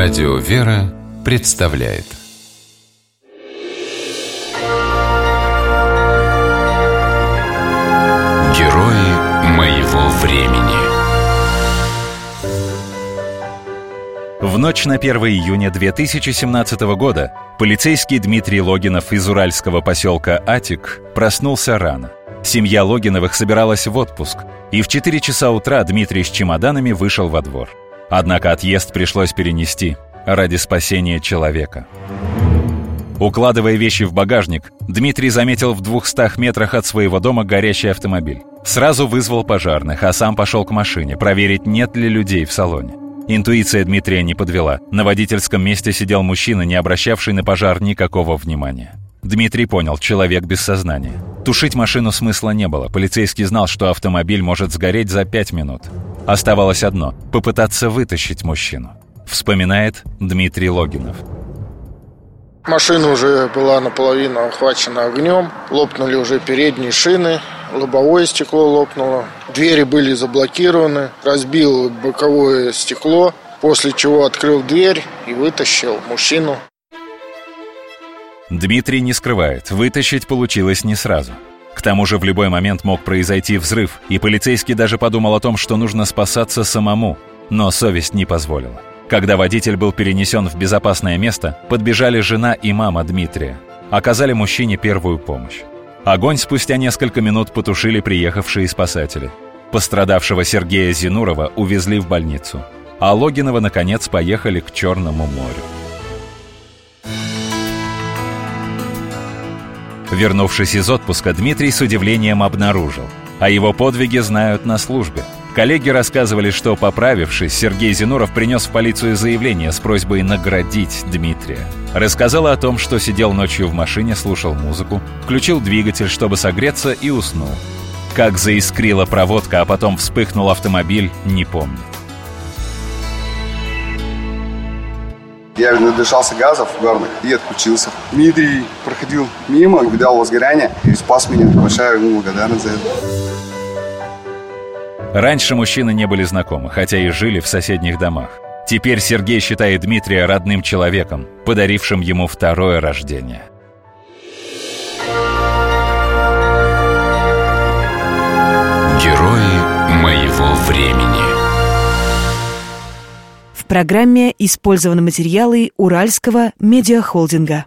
Радио «Вера» представляет Герои моего времени В ночь на 1 июня 2017 года полицейский Дмитрий Логинов из уральского поселка Атик проснулся рано. Семья Логиновых собиралась в отпуск, и в 4 часа утра Дмитрий с чемоданами вышел во двор. Однако отъезд пришлось перенести ради спасения человека. Укладывая вещи в багажник, Дмитрий заметил в двухстах метрах от своего дома горящий автомобиль. Сразу вызвал пожарных, а сам пошел к машине, проверить, нет ли людей в салоне. Интуиция Дмитрия не подвела. На водительском месте сидел мужчина, не обращавший на пожар никакого внимания. Дмитрий понял, человек без сознания. Тушить машину смысла не было. Полицейский знал, что автомобиль может сгореть за пять минут. Оставалось одно – попытаться вытащить мужчину. Вспоминает Дмитрий Логинов. Машина уже была наполовину охвачена огнем, лопнули уже передние шины, лобовое стекло лопнуло, двери были заблокированы, разбил боковое стекло, после чего открыл дверь и вытащил мужчину. Дмитрий не скрывает, вытащить получилось не сразу. К тому же в любой момент мог произойти взрыв, и полицейский даже подумал о том, что нужно спасаться самому, но совесть не позволила. Когда водитель был перенесен в безопасное место, подбежали жена и мама Дмитрия. Оказали мужчине первую помощь. Огонь спустя несколько минут потушили приехавшие спасатели. Пострадавшего Сергея Зинурова увезли в больницу. А Логинова, наконец, поехали к Черному морю. Вернувшись из отпуска, Дмитрий с удивлением обнаружил. О его подвиге знают на службе. Коллеги рассказывали, что, поправившись, Сергей Зинуров принес в полицию заявление с просьбой наградить Дмитрия. Рассказал о том, что сидел ночью в машине, слушал музыку, включил двигатель, чтобы согреться, и уснул. Как заискрила проводка, а потом вспыхнул автомобиль, не помнит. Я надышался газов горных и отключился. Дмитрий проходил мимо, увидал возгорание и спас меня. Большая ему благодарность за это. Раньше мужчины не были знакомы, хотя и жили в соседних домах. Теперь Сергей считает Дмитрия родным человеком, подарившим ему второе рождение. Программе использованы материалы Уральского медиахолдинга.